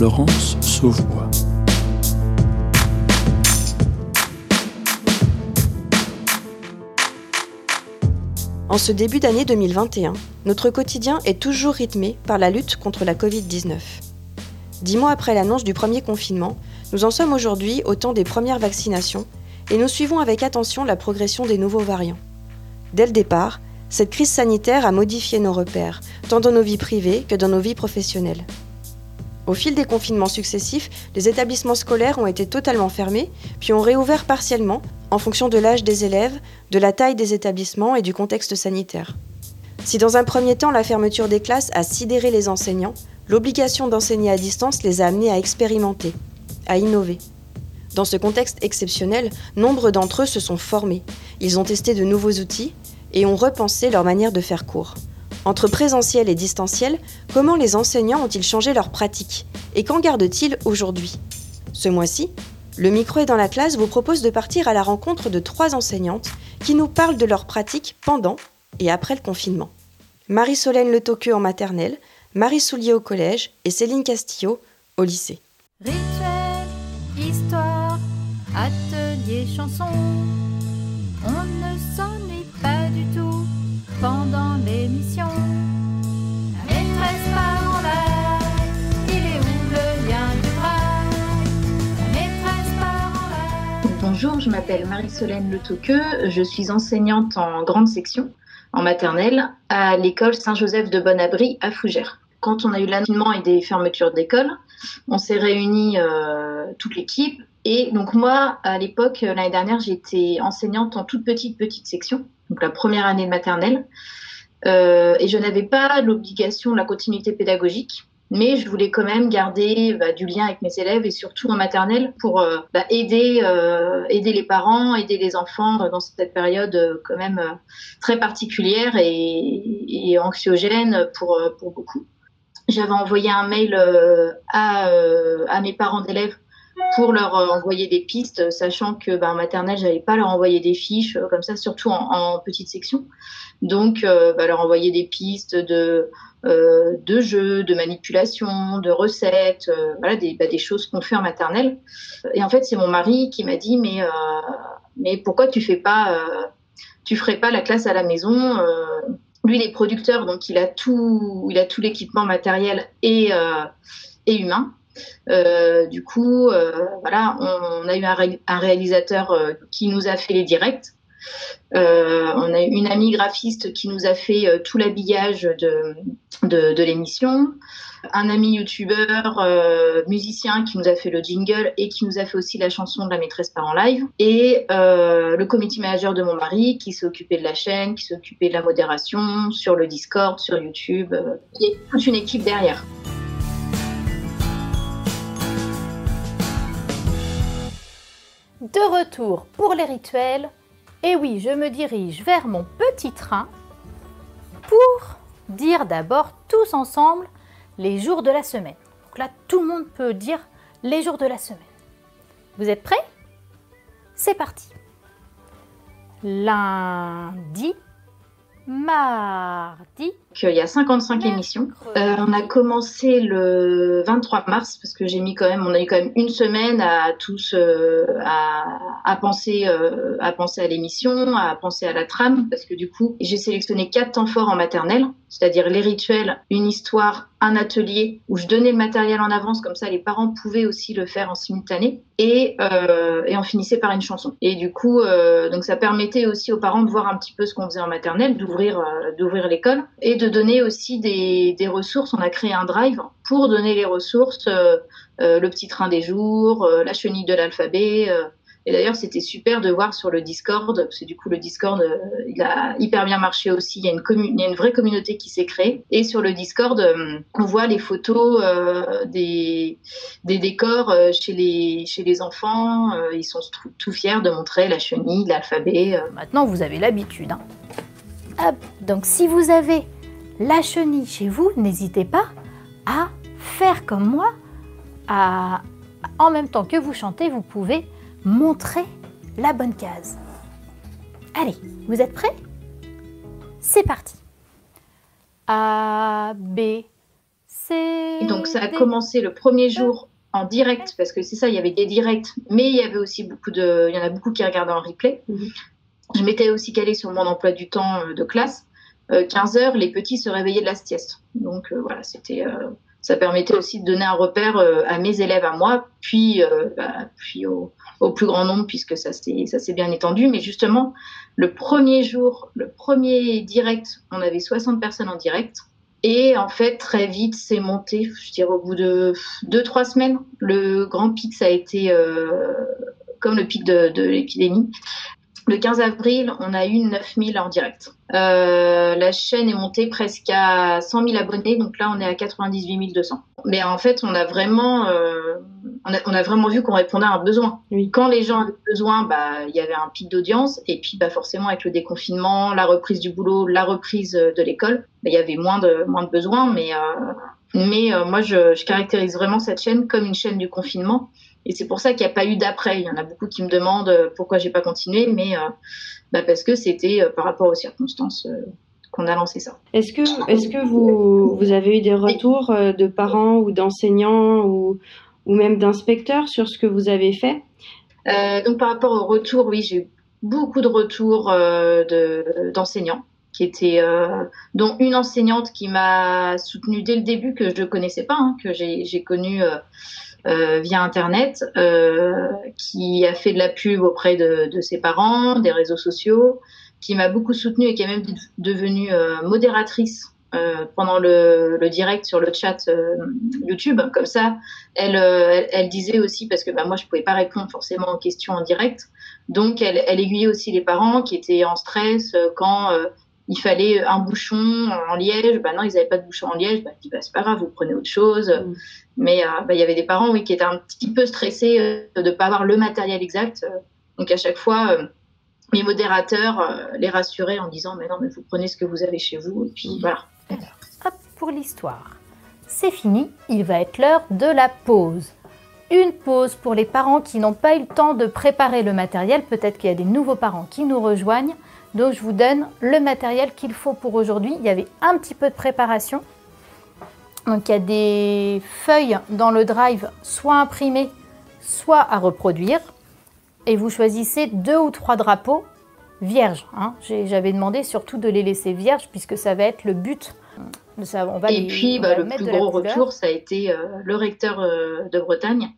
Florence Sauvebois. En ce début d'année 2021, notre quotidien est toujours rythmé par la lutte contre la Covid-19. Dix mois après l'annonce du premier confinement, nous en sommes aujourd'hui au temps des premières vaccinations et nous suivons avec attention la progression des nouveaux variants. Dès le départ, cette crise sanitaire a modifié nos repères, tant dans nos vies privées que dans nos vies professionnelles. Au fil des confinements successifs, les établissements scolaires ont été totalement fermés, puis ont réouvert partiellement en fonction de l'âge des élèves, de la taille des établissements et du contexte sanitaire. Si dans un premier temps la fermeture des classes a sidéré les enseignants, l'obligation d'enseigner à distance les a amenés à expérimenter, à innover. Dans ce contexte exceptionnel, nombre d'entre eux se sont formés. Ils ont testé de nouveaux outils et ont repensé leur manière de faire cours. Entre présentiel et distanciel, comment les enseignants ont-ils changé leur pratique Et qu'en gardent-ils aujourd'hui? Ce mois-ci, le micro est dans la classe vous propose de partir à la rencontre de trois enseignantes qui nous parlent de leur pratique pendant et après le confinement. Marie-Solène Le Toqueux en maternelle, Marie Soulier au collège et Céline Castillo au lycée. Rituel, histoire, atelier, chanson. On ne pas du tout pendant l'émission. Bonjour, je m'appelle Marie-Solène Le Toqueux, je suis enseignante en grande section, en maternelle, à l'école Saint-Joseph de Bonabri à Fougères. Quand on a eu l'annulement et des fermetures d'école, on s'est réunis euh, toute l'équipe. Et donc moi, à l'époque, l'année dernière, j'étais enseignante en toute petite, petite section, donc la première année de maternelle. Euh, et je n'avais pas l'obligation de la continuité pédagogique mais je voulais quand même garder bah, du lien avec mes élèves et surtout en maternelle pour euh, bah, aider, euh, aider les parents, aider les enfants dans cette période quand même très particulière et, anxiogène pour, beaucoup. J'avais envoyé un mail à mes parents d'élèves pour leur euh, envoyer des pistes, sachant que bah, en maternelle, j'avais pas leur envoyer des fiches euh, comme ça, surtout en, petite section. Donc, euh, bah, leur envoyer des pistes de de jeux, de manipulation, de recettes, voilà, des, bah, des choses qu'on fait en maternelle. Et en fait, c'est mon mari qui m'a dit mais, mais pourquoi tu fais pas, tu ferais pas la classe à la maison Lui, il est producteur, donc il a tout, il a tout l'équipement matériel et, et humain. Euh, du coup, euh, voilà, on, a eu un, ré un réalisateur euh, qui nous a fait les directs. On a une amie graphiste qui nous a fait tout l'habillage de, de, l'émission, un ami youtubeur musicien qui nous a fait le jingle et qui nous a fait aussi la chanson de la maîtresse par en live, et le committee manager de mon mari qui s'est occupé de la chaîne, qui s'est occupé de la modération sur le Discord, sur YouTube, euh, et toute une équipe derrière. De retour pour les rituels. Et oui, je me dirige vers mon petit train pour dire d'abord tous ensemble les jours de la semaine. Donc là, tout le monde peut dire les jours de la semaine. Vous êtes prêts? C'est parti. Lundi, mardi. Il y a 55 émissions. Euh, on a commencé le 23 mars parce que j'ai mis quand même, on a eu quand même une semaine à tous euh, à, à, penser euh, à penser à l'émission, à penser à la trame parce que du coup j'ai sélectionné quatre temps forts en maternelle, c'est-à-dire les rituels, une histoire, un atelier où je donnais le matériel en avance comme ça les parents pouvaient aussi le faire en simultané et euh, et on finissait par une chanson. Et du coup euh, donc ça permettait aussi aux parents de voir un petit peu ce qu'on faisait en maternelle, d'ouvrir euh, d'ouvrir l'école et de donner aussi des, ressources. On a créé un drive pour donner les ressources, euh, euh, le petit train des jours, euh, la chenille de l'alphabet. et d'ailleurs, c'était super de voir sur le Discord, parce que du coup, le Discord, il a hyper bien marché aussi. Il y a une, vraie communauté qui s'est créée. Et sur le Discord, on voit les photos des, décors chez, les, enfants. ils sont tout, fiers de montrer la chenille, l'alphabet. Maintenant, vous avez l'habitude. Hein. Donc, si vous avez la chenille chez vous, n'hésitez pas à faire comme moi. À, en même temps que vous chantez, vous pouvez montrer la bonne case. Allez, vous êtes prêts? C'est parti. A, B, C, donc ça a commencé le premier jour en direct, parce que c'est ça, il y avait des directs, mais il y avait aussi beaucoup de. Il y en a beaucoup qui regardaient en replay. Mhm. Je m'étais aussi calée sur mon emploi du temps euh, de classe. 15 heures, les petits se réveillaient de la sieste. Donc euh, voilà, c'était. euh, ça permettait aussi de donner un repère euh, à mes élèves, à moi, puis, euh, bah, au, plus grand nombre, puisque ça s'est bien étendu. Mais justement, le premier jour, le premier direct, on avait 60 personnes en direct. Et en fait, très vite, c'est monté, je dirais au bout de deux, trois semaines. Le grand pic, ça a été euh, comme le pic de l'épidémie. Le 15 avril, on a eu 9000 en direct. Euh, la chaîne est montée presque à 100 000 abonnés, donc là, on est à 98 200. Mais en fait, on a vraiment, euh, on, a, on a vraiment vu qu'on répondait à un besoin. Oui. Quand les gens avaient besoin, bah, il y avait un pic d'audience, et puis bah, forcément, avec le déconfinement, la reprise du boulot, la reprise euh, de l'école, bah, il y avait moins de, moins de besoins. Mais, euh, mais moi, je, je caractérise vraiment cette chaîne comme une chaîne du confinement. Et c'est pour ça qu'il n'y a pas eu d'après. Il y en a beaucoup qui me demandent euh, pourquoi j'ai pas continué, mais euh, bah parce que c'était euh, par rapport aux circonstances qu'on a lancé ça. Est-ce que, vous, vous avez eu des retours de parents ou d'enseignants ou, ou même d'inspecteurs sur ce que vous avez fait? Euh, donc par rapport au retour, oui, j'ai eu beaucoup de retours euh, de- d'enseignants qui euh, dont une enseignante qui m'a soutenue dès le début que je ne connaissais pas, hein, que j'ai connue euh, via internet, euh, qui a fait de la pub auprès de, ses parents, des réseaux sociaux, qui m'a beaucoup soutenue et qui est même devenue euh, modératrice pendant le, direct sur le chat YouTube. Comme ça, elle, disait aussi, parce que bah, moi je pouvais pas répondre forcément aux questions en direct, donc elle, aiguillait aussi les parents qui étaient en stress quand il fallait un bouchon en liège. Bah non, ils n'avaient pas de bouchon en liège. Bah, bah, c'est pas grave, vous prenez autre chose. Mm. Mais euh, bah, il y avait des parents oui, qui étaient un petit peu stressés euh, de ne pas avoir le matériel exact. Euh, donc à chaque fois, euh, mes modérateurs euh, les rassuraient en disant, mais non, mais vous prenez ce que vous avez chez vous. Et puis voilà. Hop, pour l'histoire. C'est fini, il va être l'heure de la pause. Une pause pour les parents qui n'ont pas eu le temps de préparer le matériel. Peut-être qu'il y a des nouveaux parents qui nous rejoignent. Donc je vous donne le matériel qu'il faut pour aujourd'hui. Il y avait un petit peu de préparation. Donc il y a des feuilles dans le drive, soit imprimées, soit à reproduire. Et vous choisissez deux ou trois drapeaux vierges. hein. J'avais demandé surtout de les laisser vierges puisque ça va être le but. de ça. On va Et les- puis, on bah, va le plus gros retour, ça a été euh, le recteur euh, de Bretagne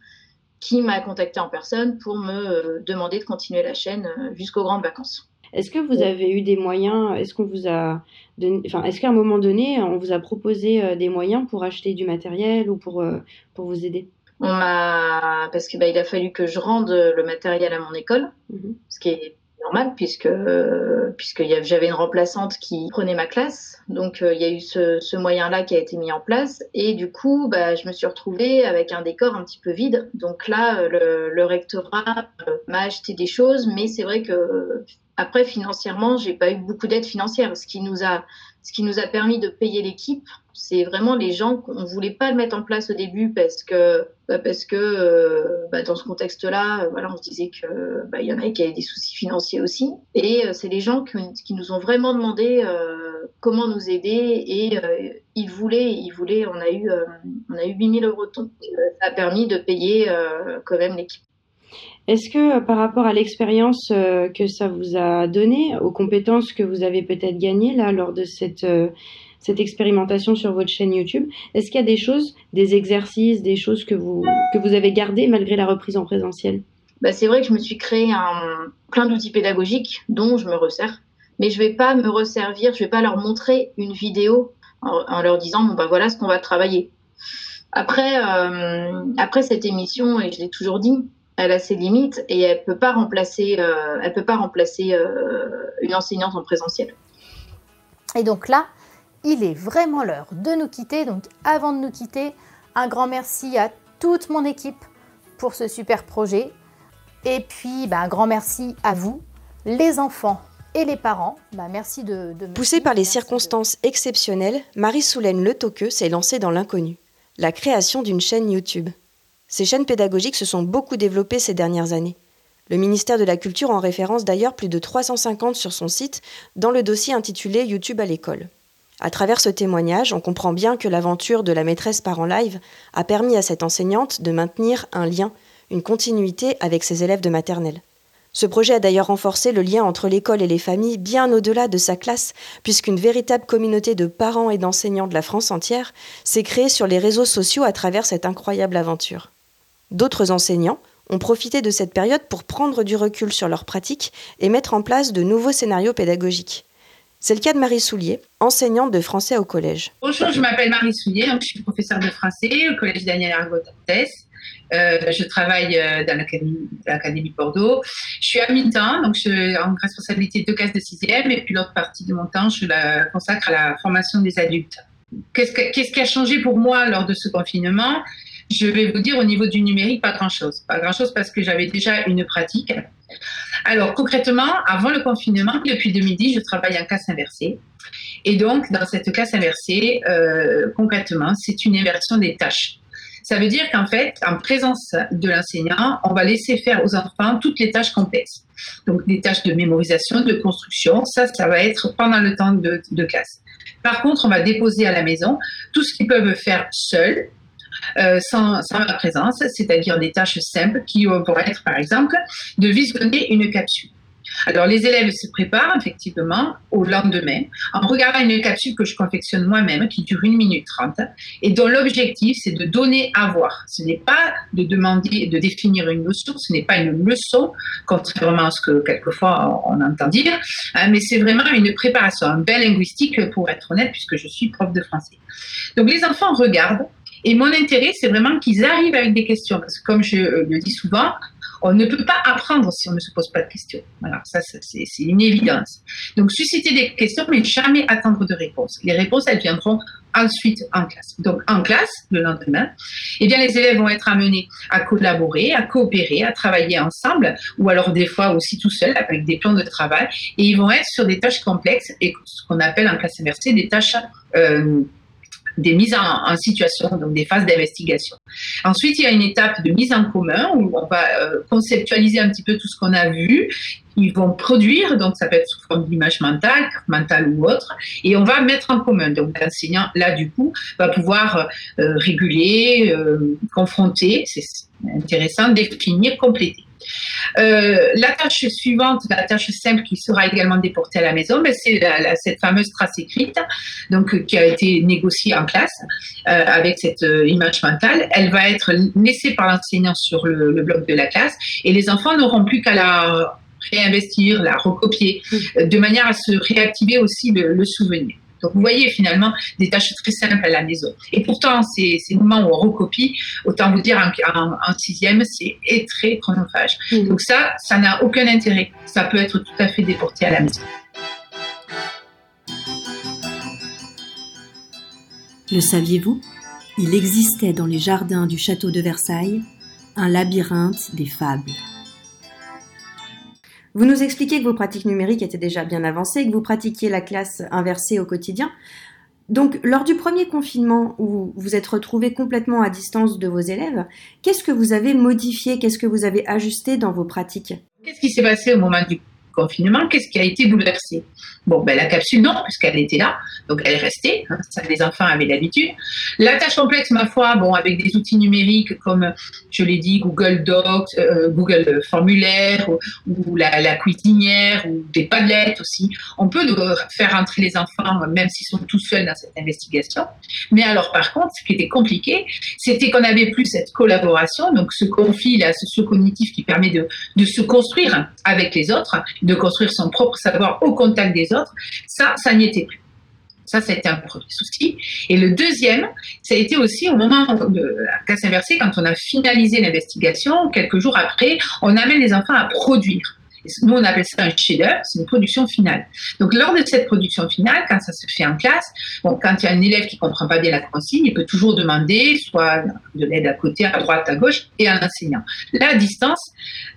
qui m'a contacté en personne pour me euh, demander de continuer la chaîne euh, jusqu'aux grandes vacances. Est-ce que vous avez eu des moyens Est-ce qu'on vous a donné, enfin, est-ce qu'à un moment donné, on vous a proposé euh, des moyens pour acheter du matériel ou pour, euh, pour vous aider? On m'a parce que bah, il a fallu que je rende le matériel à mon école, Mhm. ce qui est puisque euh, puisque j'avais une remplaçante qui prenait ma classe, donc euh, il y a eu ce, ce moyen-là qui a été mis en place. Et du coup bah, je me suis retrouvée avec un décor un petit peu vide. Donc là euh, le, le rectorat euh, m'a acheté des choses, mais c'est vrai que euh, après financièrement j'ai pas eu beaucoup d'aide financière, ce qui nous a ce qui nous a permis de payer l'équipe, c'est vraiment les gens qu'on voulait pas mettre en place au début parce que bah, parce que euh, bah, dans ce contexte-là, euh, voilà, on se disait que bah, il y en avait qui avaient des soucis financiers aussi, et euh, c'est les gens qui, nous ont vraiment demandé comment nous aider et ils voulaient, ils voulaient, on a eu on a eu 8000 euros de. Euh, Ça a permis de payer quand même l'équipe. Est-ce que par rapport à l'expérience que ça vous a donné, aux compétences que vous avez peut-être gagnées là lors de cette, cette expérimentation sur votre chaîne YouTube, est-ce qu'il y a des choses, des exercices, des choses que vous, que vous avez gardées malgré la reprise en présentiel? Bah, c'est vrai que je me suis créé un, plein d'outils pédagogiques dont je me resserre, mais je vais pas me resservir, je vais pas leur montrer une vidéo en, en leur disant bon bah voilà ce qu'on va travailler. Après, euh, après cette émission, et je l'ai toujours dit, elle a ses limites et elle peut pas remplacer, euh, elle peut pas remplacer euh, une enseignante en présentiel. Et donc là, il est vraiment l'heure de nous quitter. Donc avant de nous quitter, un grand merci à toute mon équipe pour ce super projet. Et puis, bah, un grand merci à vous, les enfants et les parents. Bah, merci de, de me Poussée par les de- circonstances exceptionnelles, Marie-Soulaine Le Toqueux s'est lancée dans l'inconnu, la création d'une chaîne YouTube. Ces chaînes pédagogiques se sont beaucoup développées ces dernières années. Le ministère de la Culture en référence d'ailleurs plus de 350 sur son site dans le dossier intitulé YouTube à l'école. À travers ce témoignage, on comprend bien que l'aventure de la maîtresse par en live a permis à cette enseignante de maintenir un lien, une continuité avec ses élèves de maternelle. Ce projet a d'ailleurs renforcé le lien entre l'école et les familles bien au-delà de sa classe, puisqu'une véritable communauté de parents et d'enseignants de la France entière s'est créée sur les réseaux sociaux à travers cette incroyable aventure. D'autres enseignants ont profité de cette période pour prendre du recul sur leurs pratiques et mettre en place de nouveaux scénarios pédagogiques. C'est le cas de Marie Soulier, enseignante de français au collège. Bonjour, je m'appelle Marie Soulier, donc je suis professeure de français au collège Daniel Argotes. Euh, je travaille euh, dans l'Académie de Bordeaux. Je suis à mi-temps, donc je suis en responsabilité de classes de sixième, et puis l'autre partie de mon temps, je la consacre à la formation des adultes. Qu'est-ce qui a changé pour moi lors de ce confinement? Je vais vous dire au niveau du numérique, pas grand-chose. Pas grand-chose parce que j'avais déjà une pratique. Alors concrètement, avant le confinement, depuis 2010, je travaille en classe inversée. Et donc, dans cette classe inversée, euh, concrètement, c'est une inversion des tâches. Ça veut dire qu'en fait, en présence de l'enseignant, on va laisser faire aux enfants toutes les tâches complexes. Donc, des tâches de mémorisation, de construction, ça, ça va être pendant le temps de, de classe. Par contre, on va déposer à la maison tout ce qu'ils peuvent faire seuls, euh, sans, sans, ma présence, c'est-à-dire des tâches simples qui vont être, par exemple, de visionner une capsule. Alors, les élèves se préparent effectivement au lendemain en regardant une capsule que je confectionne moi-même qui dure une minute trente et dont l'objectif, c'est de donner à voir. Ce n'est pas de demander, de définir une notion, ce n'est pas une leçon, contrairement à ce que quelquefois on entend dire, hein, mais c'est vraiment une préparation, un bain linguistique pour être honnête, puisque je suis prof de français. Donc, les enfants regardent et mon intérêt, c'est vraiment qu'ils arrivent avec des questions. Parce que comme je le dis souvent, on ne peut pas apprendre si on ne se pose pas de questions. Voilà, ça c'est une évidence. Donc susciter des questions, mais jamais attendre de réponses. Les réponses, elles viendront ensuite en classe. Donc en classe, le lendemain, eh bien les élèves vont être amenés à collaborer, à coopérer, à travailler ensemble, ou alors des fois aussi tout seuls avec des plans de travail, et ils vont être sur des tâches complexes et ce qu'on appelle en classe inversée des tâches euh, des mises en, situation, donc des phases d'investigation. Ensuite, il y a une étape de mise en commun où on va euh, conceptualiser un petit peu tout ce qu'on a vu. Ils vont produire, donc ça peut être sous forme d'image mentale, mentale ou autre, et on va mettre en commun. Donc l'enseignant, là, du coup, va pouvoir euh, réguler, euh, confronter, c'est intéressant, définir, compléter. Euh, la tâche suivante, la tâche simple qui sera également déportée à la maison, ben, c'est cette fameuse trace écrite, donc euh, qui a été négociée en classe euh, avec cette image mentale. Elle va être laissée par l'enseignant sur le, bloc de la classe et les enfants n'auront plus qu'à la réinvestir, la recopier, mmh. de manière à se réactiver aussi le souvenir. Donc, vous voyez finalement des tâches très simples à la maison. Et pourtant, ces, ces moments où on recopie, autant vous dire en, sixième, c'est très chronophage. Mmh. Donc ça, ça n'a aucun intérêt. Ça peut être tout à fait déporté à la maison. Le saviez-vous? Il existait dans les jardins du château de Versailles un labyrinthe des fables. Vous nous expliquez que vos pratiques numériques étaient déjà bien avancées, que vous pratiquiez la classe inversée au quotidien. Donc, lors du premier confinement où vous êtes retrouvé complètement à distance de vos élèves, qu'est-ce que vous avez modifié, qu'est-ce que vous avez ajusté dans vos pratiques? Qu'est-ce qui s'est passé au moment du confinement, qu'est-ce qui a été bouleversé? Bon, ben, la capsule, non, puisqu'elle était là, donc elle est restée, hein, ça les enfants avaient l'habitude. La tâche complexe, ma foi, bon, avec des outils numériques comme, je l'ai dit, Google Docs, euh, Google Formulaire, ou, la, cuisinière, ou des padlettes aussi, on peut faire entrer les enfants, même s'ils sont tout seuls dans cette investigation. Mais alors, par contre, ce qui était compliqué, c'était qu'on n'avait plus cette collaboration, donc ce conflit, là, ce cognitif qui permet de se construire avec les autres, de construire son propre savoir au contact des autres, ça, ça n'y était plus. Ça, ça a été un premier souci. Et le deuxième, ça a été aussi au moment de la casse inversée, quand on a finalisé l'investigation, quelques jours après, on amène les enfants à produire. Nous, on appelle ça un chef-d'œuvre, c'est une production finale. Donc, lors de cette production finale, quand ça se fait en classe, bon, quand il y a un élève qui comprend pas bien la consigne, il peut toujours demander soit de l'aide à côté, à droite, à gauche, et à l'enseignant. À distance,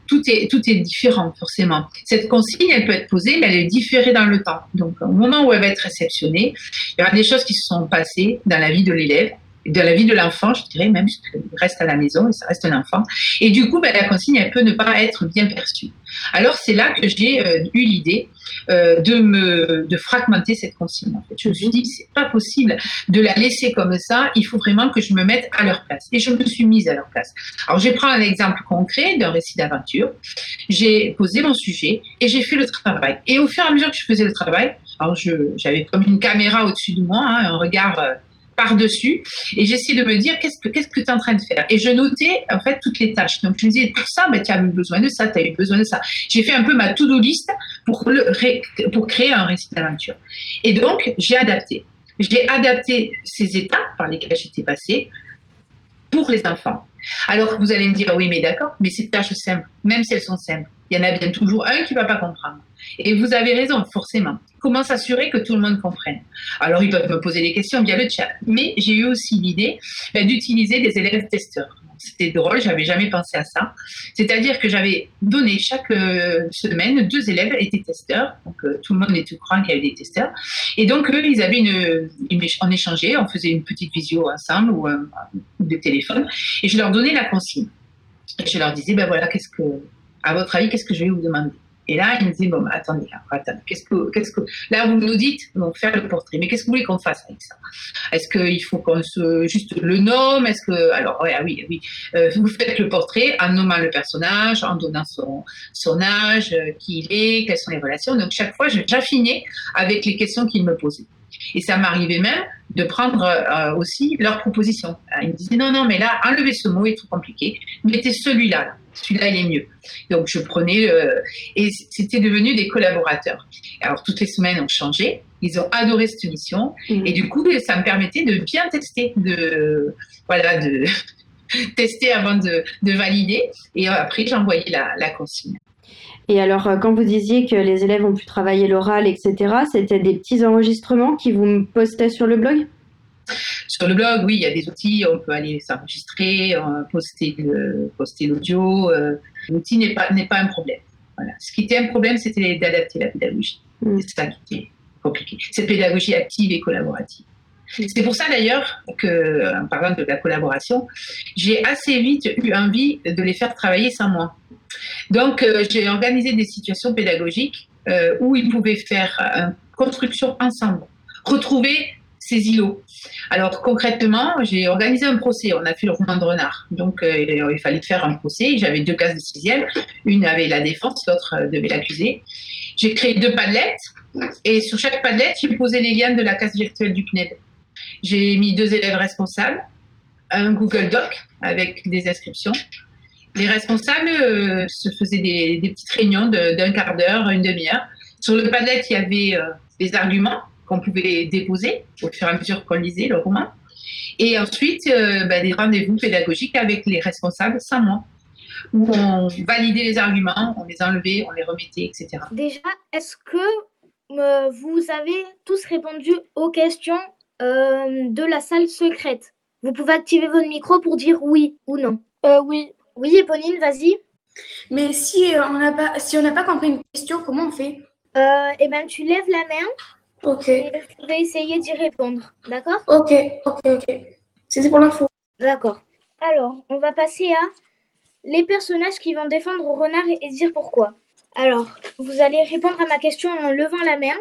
tout est, différent, forcément. Cette consigne, elle peut être posée, mais elle est différée dans le temps. Donc, au moment où elle va être réceptionnée, il y aura des choses qui se sont passées dans la vie de l'élève de la vie de l'enfant, je dirais même, qu'il reste à la maison et ça reste un enfant. Et du coup, ben, la consigne, elle peut ne pas être bien perçue. Alors c'est là que j'ai euh, eu l'idée euh, de me de fragmenter cette consigne. Je me suis dit c'est pas possible de la laisser comme ça. Il faut vraiment que je me mette à leur place. Et je me suis mise à leur place. Alors je prends un exemple concret d'un récit d'aventure. J'ai posé mon sujet et j'ai fait le travail. Et au fur et à mesure que je faisais le travail, alors j'avais comme une caméra au-dessus de moi, hein, un regard euh, par-dessus. Et j'essayais de me dire qu'est-ce que que tu es en train de faire? Et je notais en fait toutes les tâches. Donc je me disais pour ça ben, tu as eu besoin de ça tu as eu besoin de ça. J'ai fait un peu ma to-do list pour le pour créer un récit d'aventure. Et donc j'ai adapté. J'ai adapté ces étapes par lesquelles j'étais passée pour les enfants. Alors vous allez me dire oui mais d'accord mais ces tâches simples même si elles sont simples il y en a bien toujours un qui va pas comprendre et vous avez raison forcément comment s'assurer que tout le monde comprenne? Alors, ils peuvent me poser des questions via le chat. Mais j'ai eu aussi l'idée ben, d'utiliser des élèves testeurs. C'était drôle, j'avais jamais pensé à ça. C'est-à-dire que j'avais donné chaque euh, semaine deux élèves étaient testeurs, donc euh, tout le monde était au courant qu'il y avait des testeurs. Et donc eux, ils avaient une, une, on échangeait, on faisait une petite visio ensemble ou, euh, des téléphones, et je leur donnais la consigne. Et je leur disais, ben voilà, qu'est-ce que, à votre avis, qu'est-ce que je vais vous demander? Et là, il me dit, bon, bah, attendez, attendez qu'est-ce que, qu'est-ce que, là, vous nous dites, donc, faire le portrait, mais qu'est-ce que vous voulez qu'on fasse avec ça? Est-ce qu'il faut qu'on se, juste le nomme? Est-ce que, alors, ah oui, oui, euh, vous faites le portrait en nommant le personnage, en donnant son, son âge, euh, qui il est, quelles sont les relations. Donc, chaque fois, j'affinais avec les questions qu'il me posait. Et ça m'arrivait même de prendre euh, aussi leurs propositions. Ils me disaient non, non, mais là, enlevez ce mot, est trop compliqué. Mettez celui-là. Celui-là, il est mieux. Donc, je prenais. Euh, et c'était devenu des collaborateurs. Alors, toutes les semaines, on changeait. Ils ont adoré cette émission. Mmh. Et du coup, ça me permettait de bien tester, de, voilà, de tester avant de, de valider. Et après, j'envoyais la, la consigne. Et alors, euh, quand vous disiez que les élèves ont pu travailler l'oral, etc., c'était des petits enregistrements qui vous postaient sur le blog? Sur le blog, oui, il y a des outils, on peut aller s'enregistrer, euh, poster, poster l'audio. Euh, L'outil n'est pas, pas un problème. Voilà. Ce qui était un problème, c'était d'adapter la pédagogie. Mm. C'est ça qui était compliqué. Cette pédagogie active et collaborative. C'est pour ça d'ailleurs que, en parlant de la collaboration, j'ai assez vite eu envie de les faire travailler sans moi. Donc, euh, j'ai organisé des situations pédagogiques euh, où ils pouvaient faire une construction ensemble, retrouver ces îlots. Alors concrètement, j'ai organisé un procès. On a fait le roman de renard. Donc euh, il fallait faire un procès. J'avais deux cases de sixième. Une avait la défense, l'autre devait l'accuser. J'ai créé deux padlettes et sur chaque padlette, j'ai posé les liens de la case virtuelle du CNED. J'ai mis deux élèves responsables, un Google Doc avec des inscriptions les responsables euh, se faisaient des, petites réunions d'un quart d'heure, une demi-heure. Sur le Padlet, il y avait euh, des arguments qu'on pouvait déposer au fur et à mesure qu'on lisait le roman. Et ensuite, euh, ben, des rendez-vous pédagogiques avec les responsables sans moi, où on validait les arguments, on les enlevait, on les remettait, etc. Déjà, est-ce que vous avez tous répondu aux questions de la salle secrète Vous pouvez activer votre micro pour dire oui ou non. oui. Oui, Éponine, vas-y. Mais si on n'a pas, si on n'a pas compris une question, comment on fait? Euh, Eh ben, tu lèves la main. Ok. Et je vais essayer d'y répondre. D'accord? Ok, ok, ok. C'était pour l'info. D'accord. Alors, on va passer à les personnages qui vont défendre Renard et dire pourquoi. Alors, vous allez répondre à ma question en levant la main.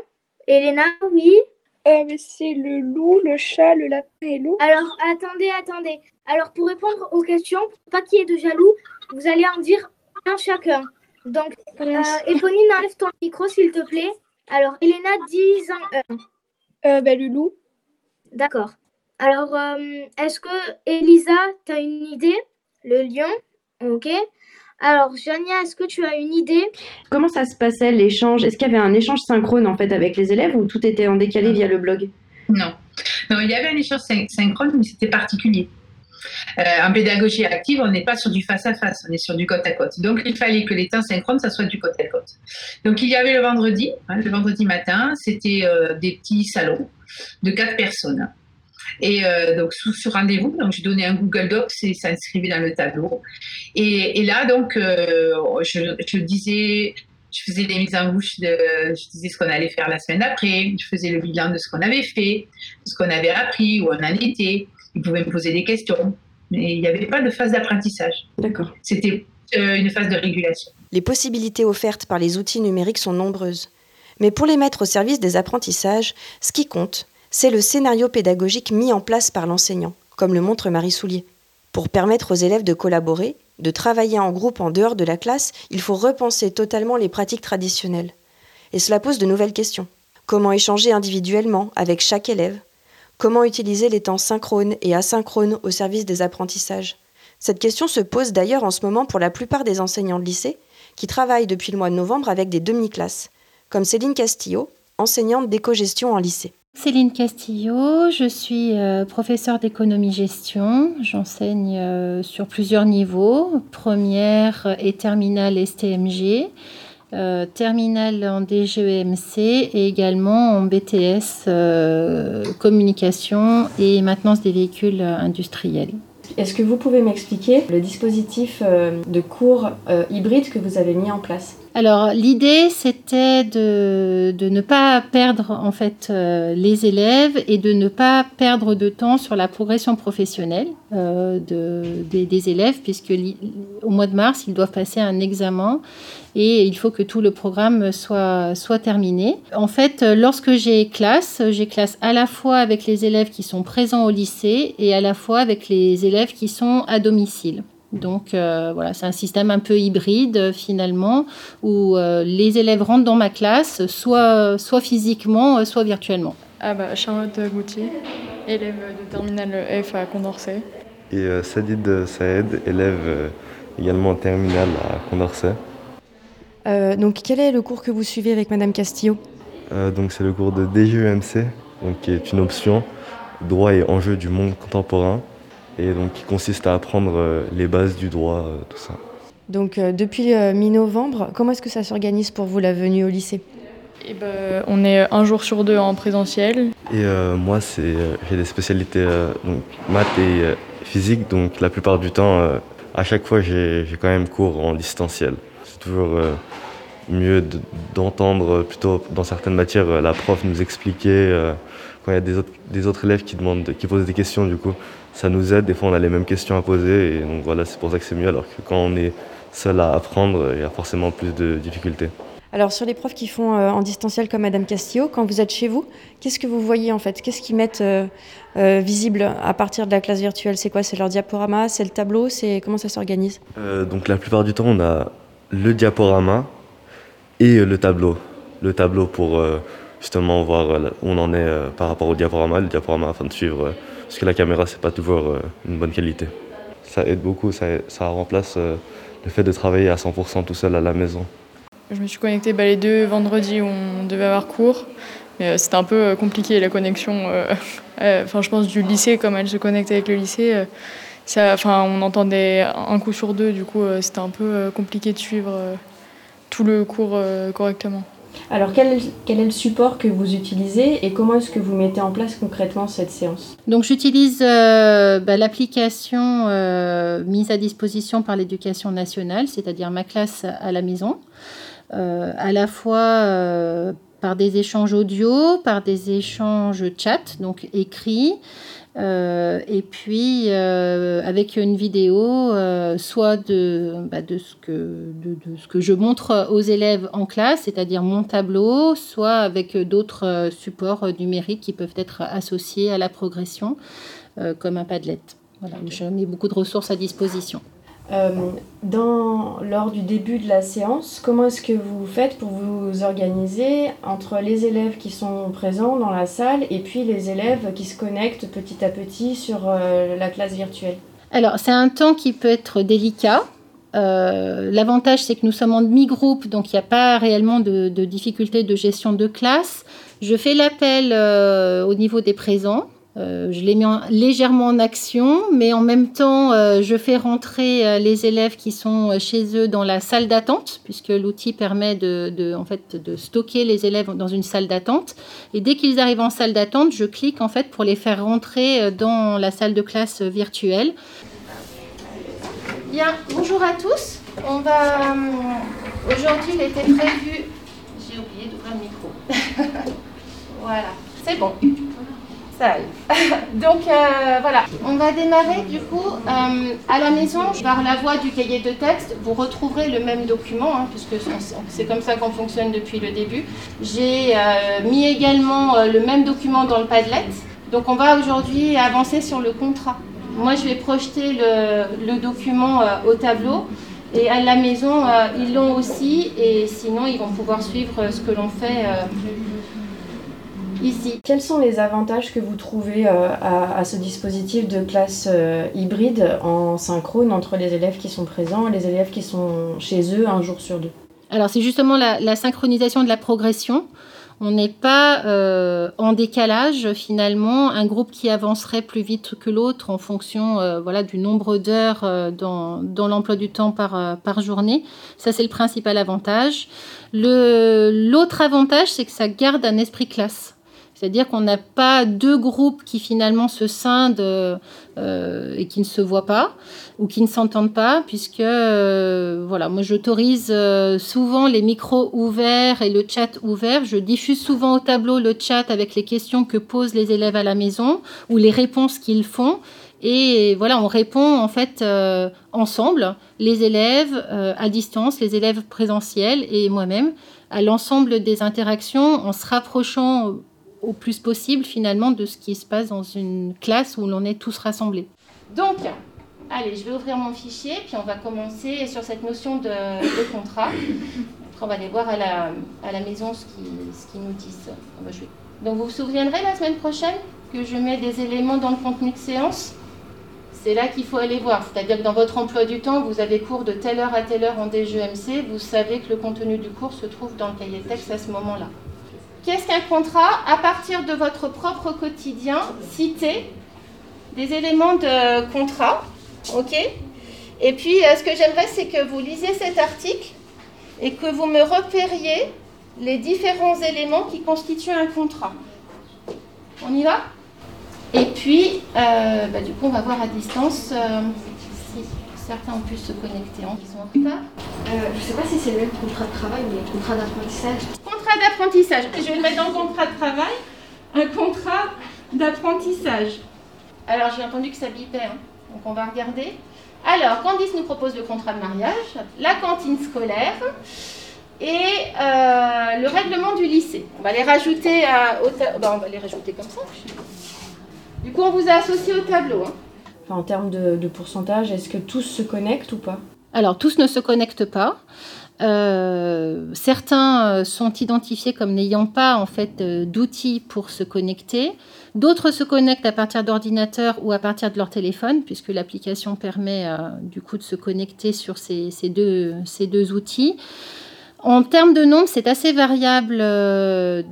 Elena, oui? Euh, mais c'est le loup, le chat, le lapin et l'eau. Alors, attendez, attendez. Alors, pour répondre aux questions, pas qu'il y ait de jaloux, vous allez en dire un chacun. Donc, euh, Éponine, enlève ton micro, s'il te plaît. Alors, Elena, dis en un. Euh, ben, le loup. D'accord. Alors, euh, est-ce que Elisa, tu as une idée? Le lion? Ok. Alors, Jania, est-ce que tu as une idée? Comment ça se passait l'échange? Est-ce qu'il y avait un échange synchrone en fait avec les élèves ou tout était en décalé via le blog? Non. Non, il y avait un échange synchrone, mais c'était particulier. Euh, en pédagogie active, on n'est pas sur du face à face, on est sur du côte à côte. Donc, il fallait que les temps synchrones, ça soit du côte à côte. Donc, il y avait le vendredi, hein, le vendredi matin, c'était euh, des petits salons de quatre personnes. Et euh, donc, sous ce rendez-vous, donc je donnais un Google Docs et ça inscrivait dans le tableau. Et, là, donc, euh, je, je, disais, je faisais des mises en bouche, de, je disais ce qu'on allait faire la semaine d'après, je faisais le bilan de ce qu'on avait fait, de ce qu'on avait appris, où on en était. Ils pouvaient me poser des questions, mais il n'y avait pas de phase d'apprentissage. D'accord. C'était euh, une phase de régulation. Les possibilités offertes par les outils numériques sont nombreuses. Mais pour les mettre au service des apprentissages, ce qui compte, c'est le scénario pédagogique mis en place par l'enseignant, comme le montre Marie Soulier. Pour permettre aux élèves de collaborer, de travailler en groupe en dehors de la classe, il faut repenser totalement les pratiques traditionnelles. Et cela pose de nouvelles questions. Comment échanger individuellement avec chaque élève? Comment utiliser les temps synchrones et asynchrones au service des apprentissages? Cette question se pose d'ailleurs en ce moment pour la plupart des enseignants de lycée qui travaillent depuis le mois de novembre avec des demi-classes, comme Céline Castillo, enseignante d'éco-gestion en lycée. Céline Castillo, je suis euh, professeure d'économie-gestion. J'enseigne euh, sur plusieurs niveaux, première et terminale STMG, euh, terminale en DGEMC et également en BTS communication et maintenance des véhicules industriels. Est-ce que vous pouvez m'expliquer le dispositif de cours hybride que vous avez mis en place? Alors l'idée c'était de, ne pas perdre en fait euh, les élèves et de ne pas perdre de temps sur la progression professionnelle euh, de, des, des, élèves puisque au mois de mars ils doivent passer un examen et il faut que tout le programme soit, soit terminé. En fait lorsque j'ai classe, j'ai classe à la fois avec les élèves qui sont présents au lycée et à la fois avec les élèves qui sont à domicile. Donc euh, voilà, c'est un système un peu hybride finalement, où euh, les élèves rentrent dans ma classe, soit, soit physiquement, soit virtuellement. Ah bah, Charlotte Gauthier, élève de terminale F à Condorcet. Et euh, Sadid Saed, élève également en terminale à Condorcet. Donc quel est le cours que vous suivez avec Madame Castillo? Donc c'est le cours de DGEMC, donc, qui est une option droit et enjeux du monde contemporain et donc qui consiste à apprendre euh, les bases du droit, euh, tout ça. Donc euh, depuis mi-novembre, comment est-ce que ça s'organise pour vous la venue au lycée? Et eh ben, on est un jour sur deux en présentiel. Et moi, c'est, j'ai des spécialités donc, maths et physique, donc la plupart du temps, à chaque fois, j'ai, j'ai quand même cours en distanciel. C'est toujours mieux d'entendre plutôt dans certaines matières la prof nous expliquer quand il y a des autres, des autres élèves qui, demandent, qui posent des questions, du coup, ça nous aide. Des fois, on a les mêmes questions à poser. Et donc voilà, c'est pour ça que c'est mieux. Alors que quand on est seul à apprendre, il y a forcément plus de difficultés. Alors sur les profs qui font euh, en distanciel comme Madame Castillo, quand vous êtes chez vous, qu'est-ce que vous voyez en fait? Qu'est-ce qu'ils mettent euh, euh, visible à partir de la classe virtuelle? C'est quoi? C'est leur diaporama? C'est le tableau? C'est comment ça s'organise? Donc la plupart du temps, on a le diaporama et le tableau. Le tableau pour justement voir où on en est par rapport au diaporama, le diaporama afin de suivre parce que la caméra, c'est pas toujours euh, une bonne qualité. Ça aide beaucoup, ça, remplace euh, le fait de travailler à 100% tout seul à la maison. Je me suis connectée bah, les deux vendredis où on devait avoir cours. Mais euh, c'était un peu compliqué la connexion. Enfin, je pense du lycée, comme elle se connecte avec le lycée, ça, enfin, on entendait un coup sur deux. Du coup, c'était un peu compliqué de suivre tout le cours correctement. Alors quel, est le support que vous utilisez et comment est-ce que vous mettez en place concrètement cette séance? Donc j'utilise euh, bah, l'application euh, mise à disposition par l'éducation nationale, c'est-à-dire ma classe à la maison, euh, à la fois par des échanges audio, par des échanges chat, donc écrits, euh, et puis euh, avec une vidéo, euh, soit de, bah, de, ce que, de, de, ce que je montre aux élèves en classe, c'est-à-dire mon tableau, soit avec d'autres supports numériques qui peuvent être associés à la progression, comme un Padlet. Voilà, je mets beaucoup de ressources à disposition. Euh, dans, lors du début de la séance, comment est-ce que vous faites pour vous organiser entre les élèves qui sont présents dans la salle et puis les élèves qui se connectent petit à petit sur euh, la classe virtuelle? Alors, c'est un temps qui peut être délicat. Euh, l'avantage, c'est que nous sommes en demi-groupe, donc il n'y a pas réellement de, de difficulté de gestion de classe. Je fais l'appel au niveau des présents. Euh, je l'ai mis légèrement en action, mais en même temps, euh, je fais rentrer euh, les élèves qui sont chez eux dans la salle d'attente, puisque l'outil permet de, en fait, de stocker les élèves dans une salle d'attente. Et dès qu'ils arrivent en salle d'attente, je clique en fait pour les faire rentrer dans la salle de classe virtuelle. Bien, bonjour à tous. On va aujourd'hui, il était prévu. J'ai oublié d'ouvrir le micro. voilà, c'est bon. Donc euh, voilà, on va démarrer du coup euh, à la maison par la voie du cahier de texte. Vous retrouverez le même document, hein, puisque c'est comme ça qu'on fonctionne depuis le début. J'ai euh, mis également le même document dans le Padlet. Donc on va aujourd'hui avancer sur le contrat. Moi je vais projeter le document au tableau. Et à la maison, ils l'ont aussi, et sinon ils vont pouvoir suivre ce que l'on fait ici. Quels sont les avantages que vous trouvez euh, à, ce dispositif de classe euh, hybride en synchrone entre les élèves qui sont présents et les élèves qui sont chez eux un jour sur deux? Alors c'est justement la, synchronisation de la progression. On n'est pas euh, en décalage finalement, un groupe qui avancerait plus vite que l'autre en fonction voilà, du nombre d'heures dans, dans l'emploi du temps par, par journée. Ça, c'est le principal avantage. L'autre avantage, c'est que ça garde un esprit classe. C'est-à-dire qu'on n'a pas deux groupes qui finalement se scindent euh, et qui ne se voient pas ou qui ne s'entendent pas, puisque euh, voilà, moi j'autorise euh, souvent les micros ouverts et le chat ouvert. Je diffuse souvent au tableau le chat avec les questions que posent les élèves à la maison ou les réponses qu'ils font. Et voilà, on répond en fait ensemble, les élèves à distance, les élèves présentiels et moi-même, à l'ensemble des interactions en se rapprochant au plus possible finalement de ce qui se passe dans une classe où l'on est tous rassemblés. Donc, allez, je vais ouvrir mon fichier, puis on va commencer sur cette notion de, contrat. Après, on va aller voir à la, à la maison ce qu'ils nous disent. Ah bah, Donc, vous vous souviendrez la semaine prochaine que je mets des éléments dans le contenu de séance? C'est là qu'il faut aller voir. C'est-à-dire que dans votre emploi du temps, vous avez cours de telle heure à telle heure en DGMC, vous savez que le contenu du cours se trouve dans le cahier de texte à ce moment-là. Qu'est-ce qu'un contrat À partir de votre propre quotidien, citez des éléments de contrat. OK? Et puis, euh, ce que j'aimerais, c'est que vous lisiez cet article et que vous me repériez les différents éléments qui constituent un contrat. On y va? Et puis, euh, bah, du coup, on va voir à distance euh, si certains ont pu se connecter en, sont en retard. je ne sais pas si c'est le même contrat de travail ou le contrat d'apprentissage contrat d'apprentissage. Je vais mettre dans le contrat de travail un contrat d'apprentissage. Alors, j'ai entendu que ça bipait, hein. donc on va regarder. Alors, Candice nous propose le contrat de mariage, la cantine scolaire et euh, le règlement du lycée. On va les rajouter à, au ben, on va les rajouter comme ça. Du coup, on vous a associé au tableau. Hein. en termes de, de pourcentage, est-ce que tous se connectent ou pas? Alors, tous ne se connectent pas. Euh, certains euh, sont identifiés comme n'ayant pas en fait euh, d'outils pour se connecter. D'autres se connectent à partir d'ordinateur ou à partir de leur téléphone, puisque l'application permet du coup de se connecter sur ces, deux, outils. En termes de nombre, c'est assez variable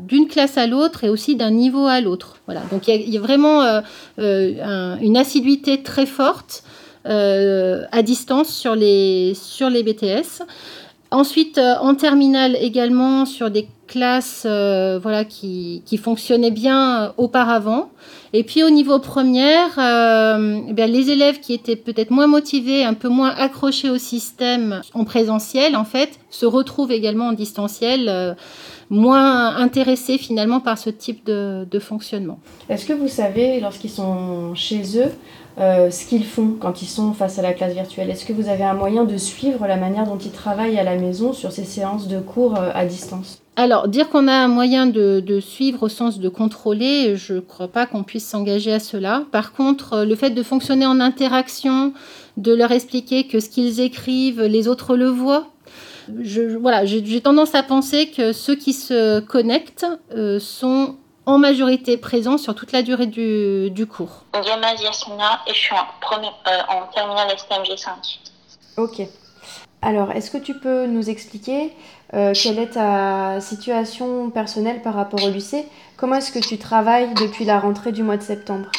d'une classe à l'autre et aussi d'un niveau à l'autre. Donc il y, a vraiment une assiduité très forte à distance sur les BTS. Ensuite, euh, en terminale également sur des classes euh, voilà, qui, fonctionnaient bien euh, auparavant. Et puis au niveau première, eh les élèves qui étaient peut-être moins motivés, un peu moins accrochés au système en présentiel, en fait, se retrouvent également en distanciel, moins intéressés finalement par ce type de, de fonctionnement. Est-ce que vous savez, lorsqu'ils sont chez eux, euh, ce qu'ils font quand ils sont face à la classe virtuelle. Est-ce que vous avez un moyen de suivre la manière dont ils travaillent à la maison sur ces séances de cours euh, à distance? Alors, dire qu'on a un moyen de, suivre au sens de contrôler, je ne crois pas qu'on puisse s'engager à cela. Par contre, euh, le fait de fonctionner en interaction, de leur expliquer que ce qu'ils écrivent, les autres le voient, voilà, j'ai tendance à penser que ceux qui se connectent sont en majorité présent sur toute la durée du, du cours. Diamaz Yasmina et je suis en, euh, en terminale STMG 5. Ok. Alors, est-ce que tu peux nous expliquer euh, quelle est ta situation personnelle par rapport au lycée? Comment est-ce que tu travailles depuis la rentrée du mois de septembre?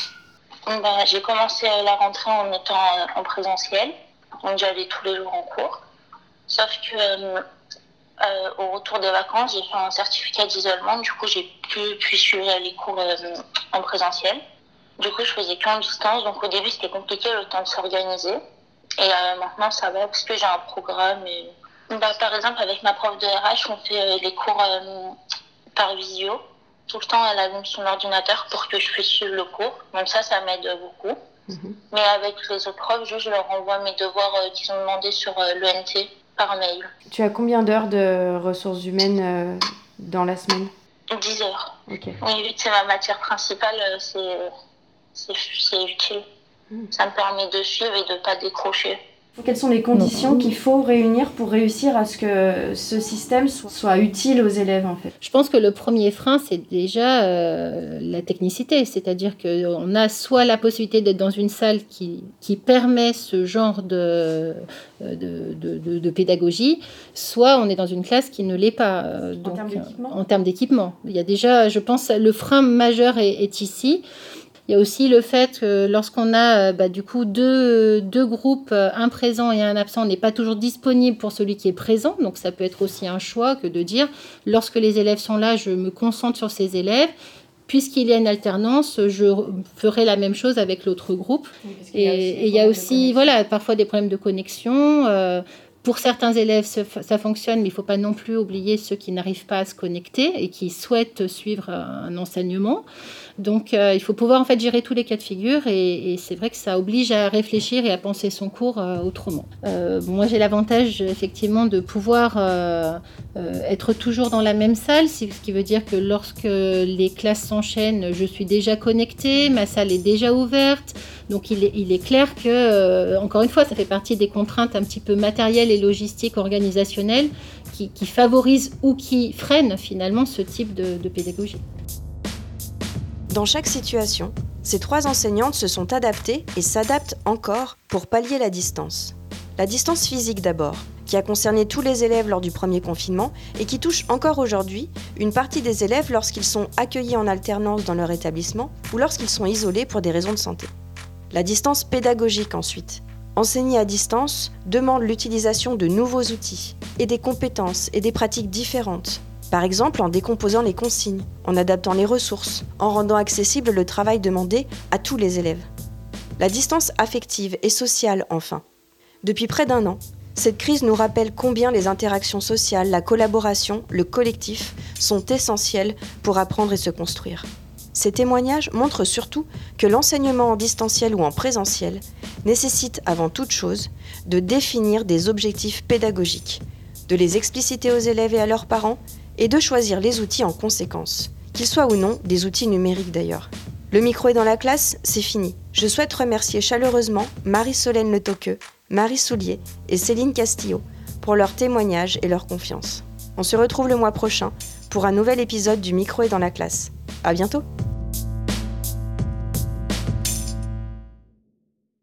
Ben, J'ai commencé la rentrée en étant en présentiel, donc j'allais tous les jours en cours. Sauf que euh, euh, au retour des vacances, j'ai fait un certificat d'isolement. Du coup, j'ai pu, pu suivre les cours euh, en présentiel. Du coup, je faisais qu'en distance. Donc, au début, c'était compliqué le temps de s'organiser. Et euh, maintenant, ça va parce que j'ai un programme. Et... Bah, par exemple, avec ma prof de RH, on fait les cours par visio. tout le temps, elle allume son ordinateur pour que je puisse suivre le cours. Donc ça, ça m'aide beaucoup. Mhm. Mais avec les autres profs, je, leur envoie mes devoirs qu'ils ont demandé sur l'ENT par mail. Tu as combien d'heures de ressources humaines dans la semaine? 10 heures. Oui, vu que c'est ma matière principale, c'est utile. Hmm. Ça me permet de suivre et de ne pas décrocher. Quelles sont les conditions qu'il faut réunir pour réussir à ce que ce système soit, utile aux élèves en fait? Je pense que le premier frein, c'est déjà euh, la technicité, c'est-à-dire qu'on a soit la possibilité d'être dans une salle qui, qui permet ce genre de, de, de, de, pédagogie, soit on est dans une classe qui ne l'est pas. Euh, donc, en termes d'équipement. Il y a déjà, je pense, le frein majeur est, est ici. Il y a aussi le fait que lorsqu'on a euh, bah, du coup deux, deux groupes, euh, un présent et un absent, n'est pas toujours disponible pour celui qui est présent. Donc ça peut être aussi un choix que de dire, lorsque les élèves sont là, je me concentre sur ces élèves. Puisqu'il y a une alternance, je ferai la même chose avec l'autre groupe. et il y a aussi, voilà, parfois des problèmes de connexion. Euh, pour certains élèves, ça fonctionne, mais il ne faut pas non plus oublier ceux qui n'arrivent pas à se connecter et qui souhaitent suivre un enseignement. Donc, euh, il faut pouvoir en fait gérer tous les cas de figure et, c'est vrai que ça oblige à réfléchir et à penser son cours euh, autrement. Euh, moi, j'ai l'avantage effectivement de pouvoir être toujours dans la même salle, ce qui veut dire que lorsque les classes s'enchaînent, je suis déjà connectée, ma salle est déjà ouverte. Donc, il est, il est clair que, encore une fois, ça fait partie des contraintes un petit peu matérielles et logistiques, organisationnelles qui, favorisent ou qui freinent finalement ce type de pédagogie. Dans chaque situation, ces trois enseignantes se sont adaptées et s'adaptent encore pour pallier la distance. La distance physique d'abord, qui a concerné tous les élèves lors du premier confinement et qui touche encore aujourd'hui une partie des élèves lorsqu'ils sont accueillis en alternance dans leur établissement ou lorsqu'ils sont isolés pour des raisons de santé. La distance pédagogique ensuite. Enseigner à distance demande l'utilisation de nouveaux outils et des compétences et des pratiques différentes par exemple en décomposant les consignes, en adaptant les ressources, en rendant accessible le travail demandé à tous les élèves. La distance affective et sociale enfin. Depuis près d'un an, cette crise nous rappelle combien les interactions sociales, la collaboration, le collectif sont essentiels pour apprendre et se construire. Ces témoignages montrent surtout que l'enseignement en distanciel ou en présentiel nécessite avant toute chose de définir des objectifs pédagogiques, de les expliciter aux élèves et à leurs parents et de choisir les outils en conséquence, qu'ils soient ou non des outils numériques d'ailleurs. Le micro est dans la classe, c'est fini. Je souhaite remercier chaleureusement Marie-Solène Le Toqueux, Marie Soulier et Céline Castillo pour leur témoignage et leur confiance. On se retrouve le mois prochain pour un nouvel épisode du Micro est dans la classe. À bientôt.